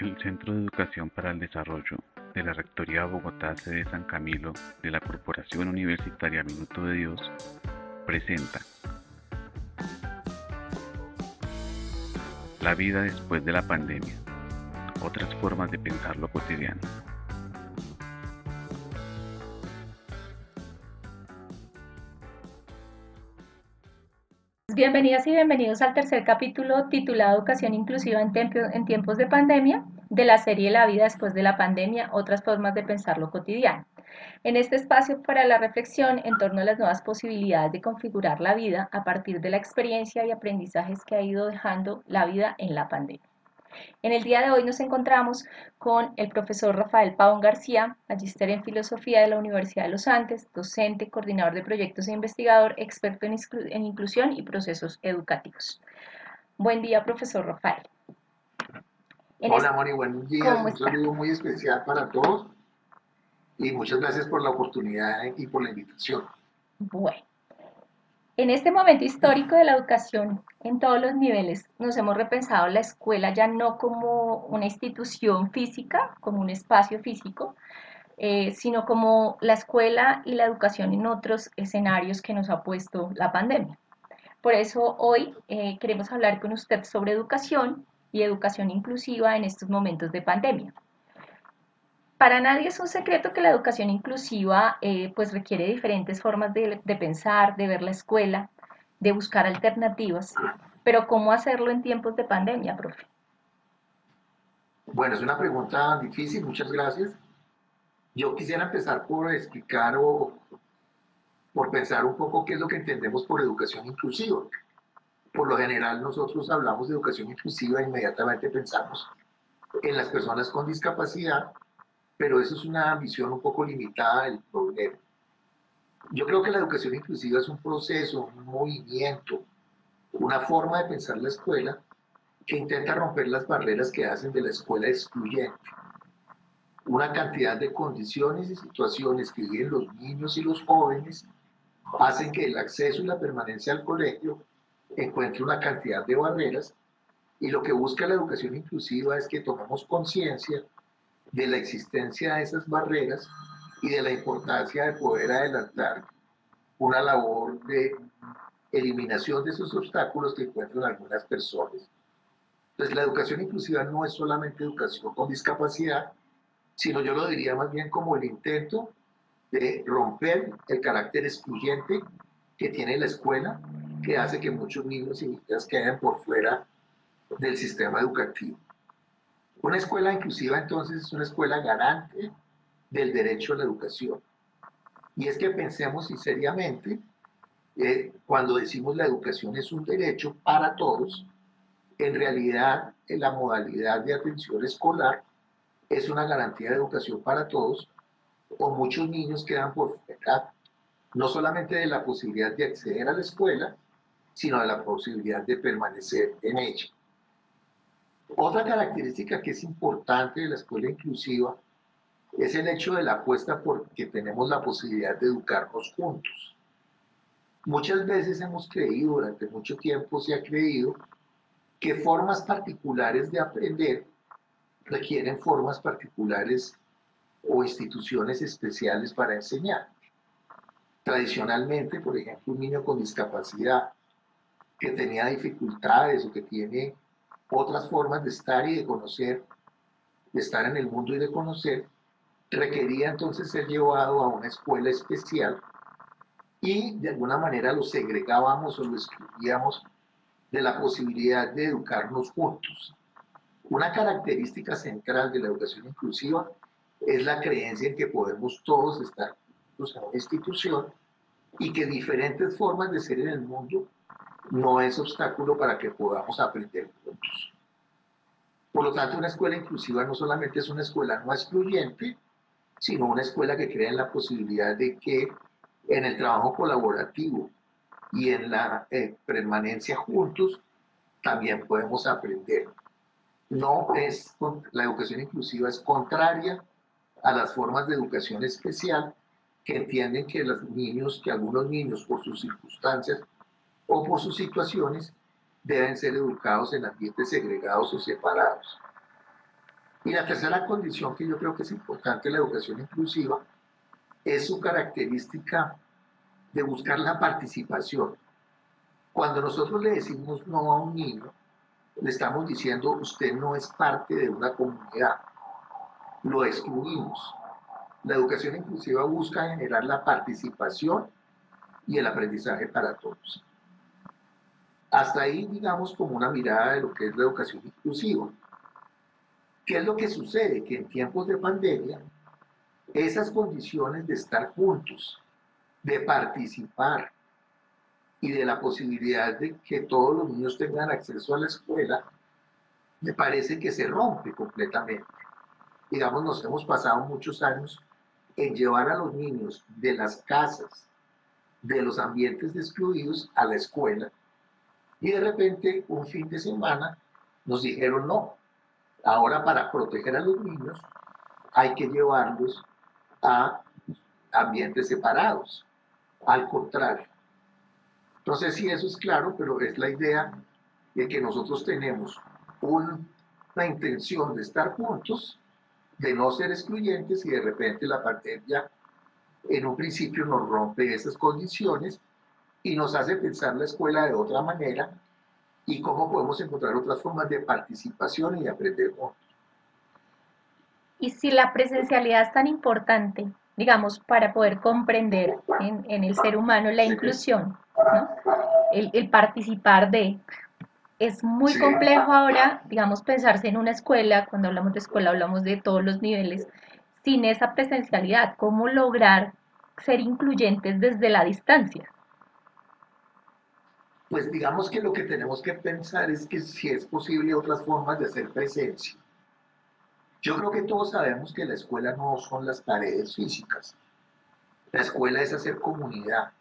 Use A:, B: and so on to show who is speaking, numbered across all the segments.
A: El Centro de Educación para el Desarrollo de la Rectoría Bogotá sede San Camilo de la Corporación Universitaria Minuto de Dios presenta La vida después de la pandemia, otras formas de pensar lo cotidiano.
B: Bienvenidas y bienvenidos al tercer capítulo titulado Educación Inclusiva en, en, tiempos de pandemia de la serie La vida después de la pandemia, otras formas de pensar lo cotidiano. En este espacio para la reflexión en torno a las nuevas posibilidades de configurar la vida a partir de la experiencia y aprendizajes que ha ido dejando la vida en la pandemia. En el día de hoy nos encontramos con el profesor Rafael Pavón García, magister en filosofía de la Universidad de los Andes, docente, coordinador de proyectos e investigador, experto en, en inclusión y procesos educativos. Buen día, profesor Rafael.
C: Hola, Moni, buenos días. Un saludo muy especial para todos y muchas gracias por la oportunidad y por la invitación.
B: Bueno, en este momento histórico de la educación en todos los niveles, nos hemos repensado la escuela ya no como una institución física, como un espacio físico, eh, sino como la escuela y la educación en otros escenarios que nos ha puesto la pandemia. Por eso hoy eh, queremos hablar con usted sobre educación y educación inclusiva en estos momentos de pandemia. Para nadie es un secreto que la educación inclusiva eh, pues requiere diferentes formas de, pensar, de ver la escuela, de buscar alternativas, pero ¿cómo hacerlo en tiempos de pandemia, profe?
C: Bueno, es una pregunta difícil, muchas gracias. Yo quisiera empezar por explicar o por pensar un poco qué es lo que entendemos por educación inclusiva. Por lo general nosotros hablamos de educación inclusiva e inmediatamente pensamos en las personas con discapacidad pero eso es una visión un poco limitada del problema. Yo creo que la educación inclusiva es un proceso, un movimiento, una forma de pensar la escuela que intenta romper las barreras que hacen de la escuela excluyente. Una cantidad de condiciones y situaciones que viven los niños y los jóvenes hacen que el acceso y la permanencia al colegio encuentre una cantidad de barreras y lo que busca la educación inclusiva es que tomemos conciencia de la existencia de esas barreras y de la importancia de poder adelantar una labor de eliminación de esos obstáculos que encuentran algunas personas. Entonces, la educación inclusiva no es solamente educación con discapacidad, sino yo lo diría más bien como el intento de romper el carácter excluyente que tiene la escuela, que hace que muchos niños y niñas queden por fuera del sistema educativo. Una escuela inclusiva entonces es una escuela garante del derecho a la educación. Y es que pensemos y seriamente, eh, cuando decimos la educación es un derecho para todos, en realidad en la modalidad de atención escolar es una garantía de educación para todos, o muchos niños quedan por fuera no solamente de la posibilidad de acceder a la escuela, sino de la posibilidad de permanecer en ella. Otra característica que es importante de la escuela inclusiva es el hecho de la apuesta porque tenemos la posibilidad de educarnos juntos. Muchas veces hemos creído, durante mucho tiempo se ha creído, que formas particulares de aprender requieren formas particulares o instituciones especiales para enseñar. Tradicionalmente, por ejemplo, un niño con discapacidad que tenía dificultades o que tiene otras formas de estar y de conocer, de estar en el mundo y de conocer, requería entonces ser llevado a una escuela especial y de alguna manera lo segregábamos o lo excluíamos de la posibilidad de educarnos juntos. Una característica central de la educación inclusiva es la creencia en que podemos todos estar juntos en una institución y que diferentes formas de ser en el mundo no es obstáculo para que podamos aprender juntos. Por lo tanto, una escuela inclusiva no solamente es una escuela no excluyente, sino una escuela que crea en la posibilidad de que en el trabajo colaborativo y en la eh, permanencia juntos también podemos aprender. No es, la educación inclusiva es contraria a las formas de educación especial que entienden que los niños, que algunos niños por sus circunstancias o por sus situaciones deben ser educados en ambientes segregados o separados. Y la tercera condición que yo creo que es importante la educación inclusiva es su característica de buscar la participación. Cuando nosotros le decimos no a un niño, le estamos diciendo usted no es parte de una comunidad, lo excluimos. La educación inclusiva busca generar la participación y el aprendizaje para todos. Hasta ahí, digamos, como una mirada de lo que es la educación inclusiva. ¿Qué es lo que sucede? Que en tiempos de pandemia, esas condiciones de estar juntos, de participar y de la posibilidad de que todos los niños tengan acceso a la escuela, me parece que se rompe completamente. Digamos, nos hemos pasado muchos años en llevar a los niños de las casas, de los ambientes excluidos a la escuela, y de repente un fin de semana nos dijeron no, ahora para proteger a los niños hay que llevarlos a ambientes separados. Al contrario. No sé si eso es claro, pero es la idea de que nosotros tenemos una intención de estar juntos, de no ser excluyentes y de repente la pandemia en un principio nos rompe esas condiciones y nos hace pensar la escuela de otra manera y cómo podemos encontrar otras formas de participación y de aprender juntos.
B: Y si la presencialidad es tan importante, digamos, para poder comprender en, el ser humano la inclusión, el, participar de, es muy complejo ahora, digamos, pensarse en una escuela, cuando hablamos de escuela hablamos de todos los niveles, sin esa presencialidad, cómo lograr ser incluyentes desde la distancia.
C: Pues digamos que lo que tenemos que pensar es que si es posible otras formas de hacer presencia. Yo creo que todos sabemos que la escuela no son las paredes físicas. La escuela es hacer comunidad,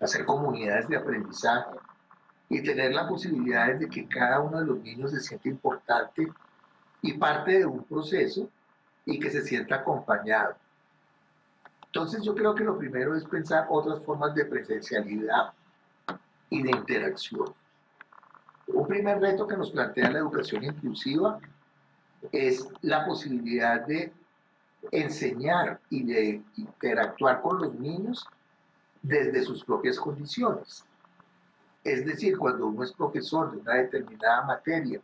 C: hacer comunidades de aprendizaje y tener la posibilidad de que cada uno de los niños se sienta importante y parte de un proceso y que se sienta acompañado. Entonces yo creo que lo primero es pensar otras formas de presencialidad y de interacción. Un primer reto que nos plantea la educación inclusiva es la posibilidad de enseñar y de interactuar con los niños desde sus propias condiciones. Es decir, cuando uno es profesor de una determinada materia,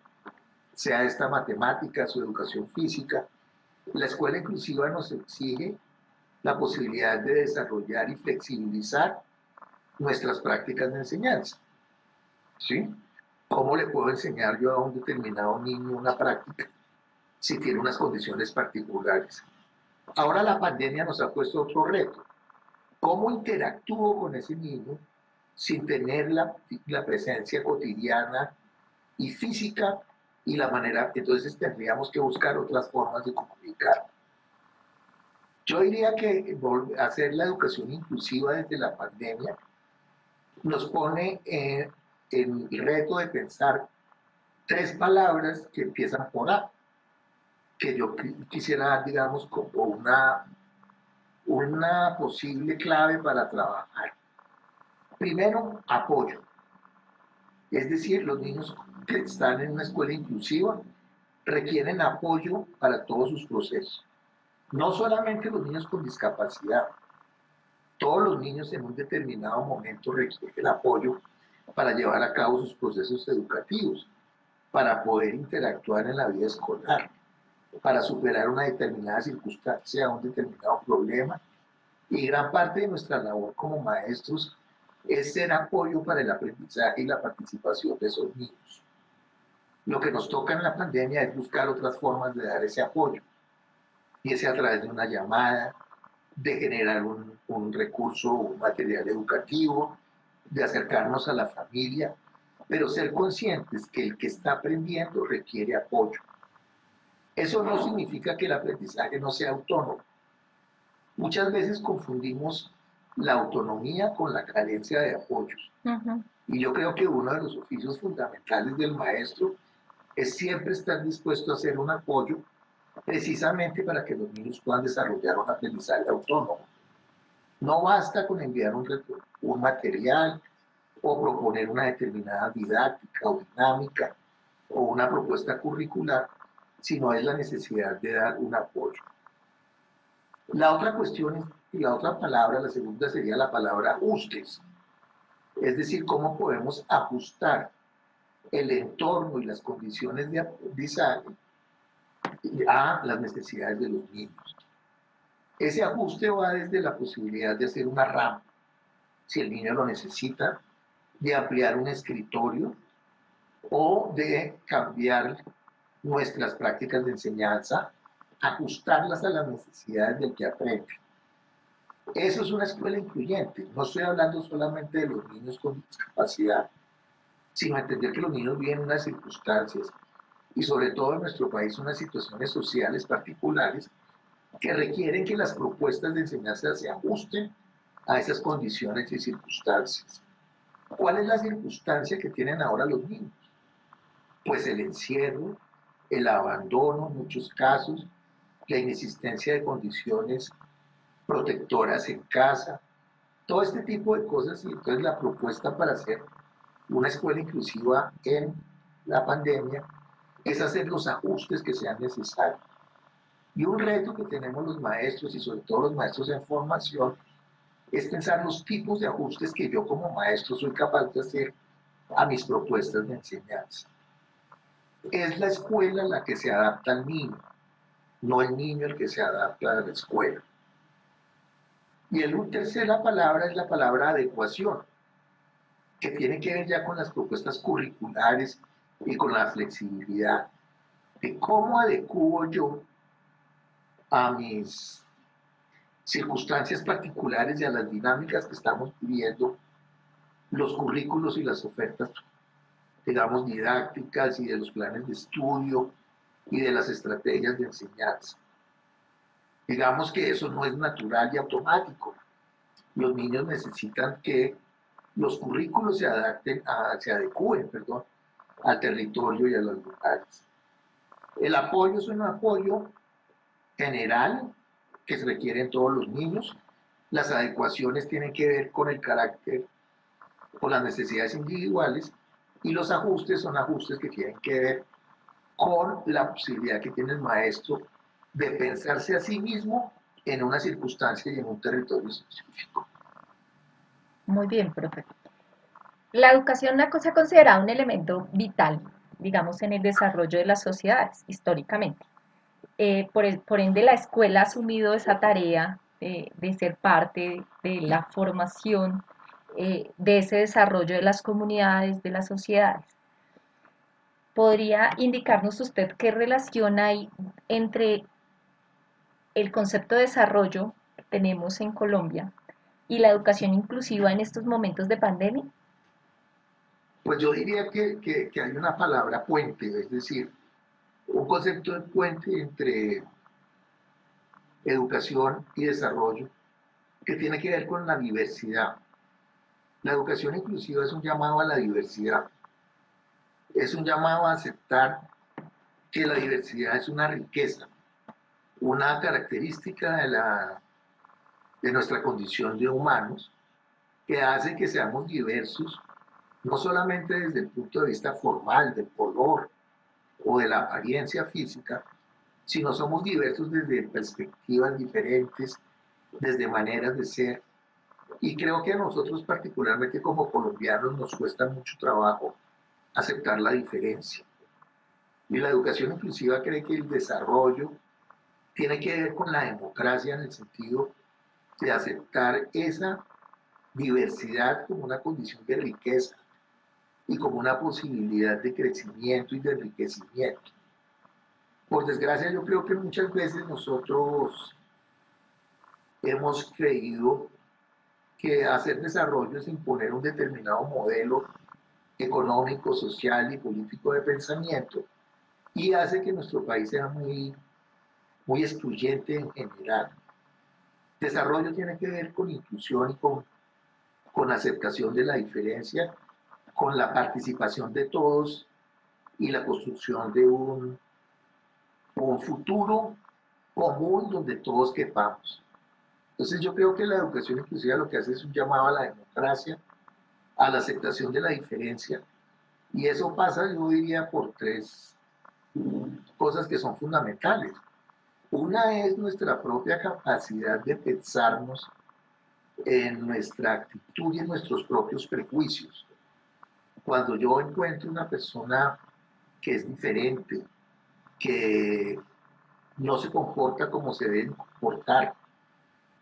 C: sea esta matemática o educación física, la escuela inclusiva nos exige la posibilidad de desarrollar y flexibilizar nuestras prácticas de enseñanza. ¿Sí? ¿Cómo le puedo enseñar yo a un determinado niño una práctica si tiene unas condiciones particulares? Ahora la pandemia nos ha puesto otro reto. ¿Cómo interactúo con ese niño sin tener la, la presencia cotidiana y física y la manera? Entonces tendríamos que buscar otras formas de comunicar. Yo diría que hacer la educación inclusiva desde la pandemia nos pone en, el reto de pensar tres palabras que empiezan por A, que yo quisiera, digamos, como una, una posible clave para trabajar. Primero, apoyo. Es decir, los niños que están en una escuela inclusiva requieren apoyo para todos sus procesos. No solamente los niños con discapacidad, todos los niños en un determinado momento requieren apoyo para llevar a cabo sus procesos educativos, para poder interactuar en la vida escolar, para superar una determinada circunstancia, un determinado problema. Y gran parte de nuestra labor como maestros es ser apoyo para el aprendizaje y la participación de esos niños. Lo que nos toca en la pandemia es buscar otras formas de dar ese apoyo, y ese a través de una llamada, de generar un, un recurso, un material educativo, de acercarnos a la familia, pero ser conscientes que el que está aprendiendo requiere apoyo. Eso no significa que el aprendizaje no sea autónomo. Muchas veces confundimos la autonomía con la carencia de apoyos. Y yo creo que uno de los oficios fundamentales del maestro es siempre estar dispuesto a hacer un apoyo precisamente para que los niños puedan desarrollar un aprendizaje autónomo. No basta con enviar un, material o proponer una determinada didáctica o dinámica o una propuesta curricular sino es la necesidad de dar un apoyo. La otra cuestión es, y la otra palabra, la segunda sería la palabra ajustes, es decir, cómo podemos ajustar el entorno y las condiciones de aprendizaje a las necesidades de los niños. Ese ajuste va desde la posibilidad de hacer una rampa, si el niño lo necesita, de ampliar un escritorio o de cambiar nuestras prácticas de enseñanza, ajustarlas a las necesidades del que aprende. Eso es una escuela incluyente. No estoy hablando solamente de los niños con discapacidad, sino entender que los niños viven unas circunstancias y sobre todo en nuestro país unas situaciones sociales particulares que requieren que las propuestas de enseñanza se ajusten a esas condiciones y circunstancias. ¿Cuál es la circunstancia que tienen ahora los niños? Pues el encierro, el abandono en muchos casos, la inexistencia de condiciones protectoras en casa, todo este tipo de cosas. Y entonces la propuesta para hacer una escuela inclusiva en la pandemia es hacer los ajustes que sean necesarios. Y un reto que tenemos los maestros y sobre todo los maestros en formación es pensar los tipos de ajustes que yo como maestro soy capaz de hacer a mis propuestas de enseñanza. Es la escuela la que se adapta al niño, no el niño el que se adapta a la escuela. Y el tercera palabra es la palabra adecuación, que tiene que ver ya con las propuestas curriculares y con la flexibilidad de cómo adecuo yo a mis circunstancias particulares y a las dinámicas que estamos viviendo los currículos y las ofertas, digamos, didácticas y de los planes de estudio y de las estrategias de enseñanza. Digamos que eso no es natural y automático. Los niños necesitan que los currículos se adapten, a, se adecúen, perdón, al territorio y a los lugares. El apoyo es un apoyo general que se requiere en todos los niños. Las adecuaciones tienen que ver con el carácter, con las necesidades individuales y los ajustes son ajustes que tienen que ver con la posibilidad que tiene el maestro de pensarse a sí mismo en una circunstancia y en un territorio específico.
B: Muy bien, profe. La educación se ha considerado un elemento vital, digamos, en el desarrollo de las sociedades históricamente. Eh, por, ende, la escuela ha asumido esa tarea de ser parte de la formación eh, de ese desarrollo de las comunidades, de las sociedades. ¿Podría indicarnos usted qué relación hay entre el concepto de desarrollo que tenemos en Colombia y la educación inclusiva en estos momentos de pandemia?
C: Pues yo diría que, que hay una palabra puente, es decir, un concepto de puente entre educación y desarrollo que tiene que ver con la diversidad. La educación inclusiva es un llamado a la diversidad, es un llamado a aceptar que la diversidad es una riqueza, una característica de, la, de nuestra condición de humanos que hace que seamos diversos, no solamente desde el punto de vista formal, del color, o de la apariencia física, sino somos diversos desde perspectivas diferentes, desde maneras de ser. Y creo que a nosotros particularmente como colombianos nos cuesta mucho trabajo aceptar la diferencia. Y la educación inclusiva cree que el desarrollo tiene que ver con la democracia en el sentido de aceptar esa diversidad como una condición de riqueza y como una posibilidad de crecimiento y de enriquecimiento. Por desgracia, yo creo que muchas veces nosotros hemos creído que hacer desarrollo es imponer un determinado modelo económico, social y político de pensamiento y hace que nuestro país sea muy, muy excluyente en general. Desarrollo tiene que ver con inclusión y con, con aceptación de la diferencia con la participación de todos y la construcción de un, futuro común donde todos quepamos. Entonces yo creo que la educación inclusiva lo que hace es un llamado a la democracia, a la aceptación de la diferencia, y eso pasa, yo diría, por tres, cosas que son fundamentales. Una es nuestra propia capacidad de pensarnos en nuestra actitud y en nuestros propios prejuicios. Cuando yo encuentro una persona que es diferente, que no se comporta como se debe comportar,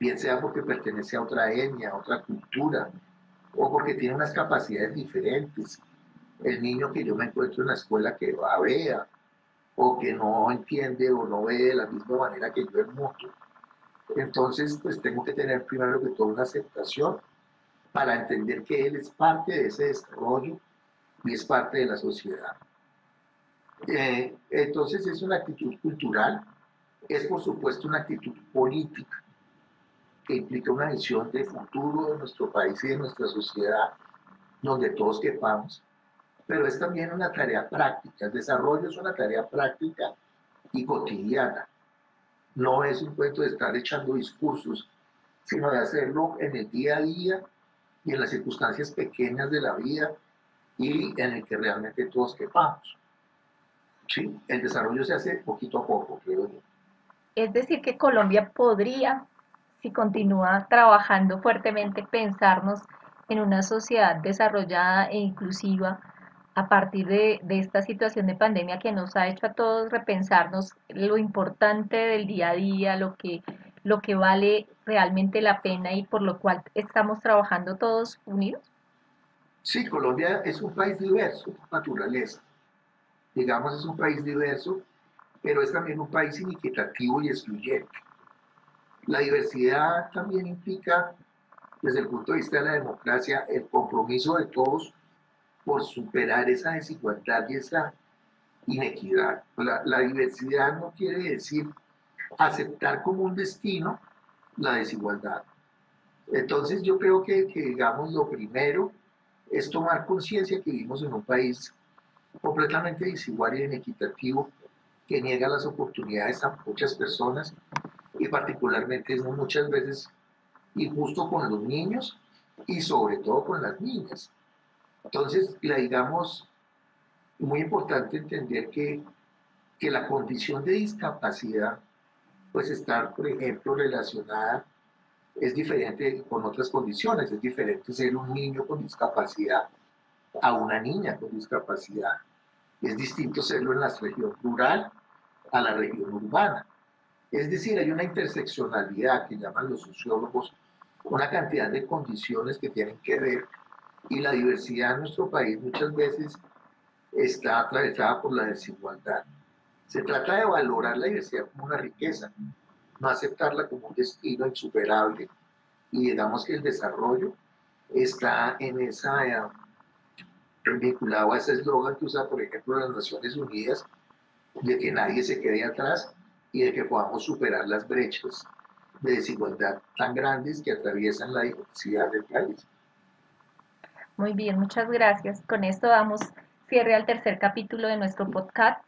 C: bien sea porque pertenece a otra etnia, a otra cultura, o porque tiene unas capacidades diferentes. El niño que yo me encuentro en la escuela que va vea, o que no entiende o no ve de la misma manera que yo el mundo. Entonces, pues tengo que tener primero que todo una aceptación para entender que él es parte de ese desarrollo y es parte de la sociedad. Eh, entonces es una actitud cultural, es por supuesto una actitud política que implica una visión de futuro de nuestro país y de nuestra sociedad, donde todos quepamos, pero es también una tarea práctica. El desarrollo es una tarea práctica y cotidiana. No es un cuento de estar echando discursos, sino de hacerlo en el día a día y en las circunstancias pequeñas de la vida y en el que realmente todos quepamos. Sí, el desarrollo se hace poquito a poco, creo yo.
B: Es decir, que Colombia podría si continúa trabajando fuertemente, pensarnos en una sociedad desarrollada e inclusiva a partir de, esta situación de pandemia que nos ha hecho a todos repensarnos lo importante del día a día, lo que, lo que vale realmente la pena y por lo cual estamos trabajando todos unidos?
C: Sí, Colombia es un país diverso naturaleza. Digamos, es un país diverso, pero es también un país inequitativo y excluyente. La diversidad también implica, desde el punto de vista de la democracia, el compromiso de todos por superar esa desigualdad y esa inequidad. La, diversidad no quiere decir aceptar como un destino la desigualdad. Entonces yo creo que, que digamos, lo primero es tomar conciencia que vivimos en un país completamente desigual y inequitativo que niega las oportunidades a muchas personas y particularmente es muchas veces injusto con los niños y sobre todo con las niñas. Entonces, la digamos, muy importante entender que, que la condición de discapacidad, pues estar, por ejemplo, relacionada, es diferente con otras condiciones, es diferente ser un niño con discapacidad a una niña con discapacidad. Es distinto serlo en la región rural a la región urbana. Es decir, hay una interseccionalidad que llaman los sociólogos, una cantidad de condiciones que tienen que ver y la diversidad en nuestro país muchas veces está atravesada por la desigualdad. Se trata de valorar la diversidad como una riqueza, no aceptarla como un destino insuperable y digamos que el desarrollo está en esa eh, vinculado a ese eslogan que usa por ejemplo las Naciones Unidas de que nadie se quede atrás y de que podamos superar las brechas de desigualdad tan grandes que atraviesan la diversidad del país.
B: Muy bien, muchas gracias. Con esto damos cierre al tercer capítulo de nuestro podcast.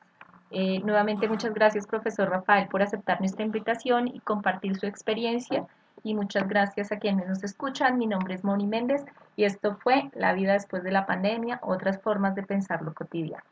B: Eh, nuevamente muchas gracias, profesor Rafael, por aceptar nuestra invitación y compartir su experiencia. Y muchas gracias a quienes nos escuchan. Mi nombre es Moni Méndez y esto fue La vida después de la pandemia, otras formas de pensar lo cotidiano.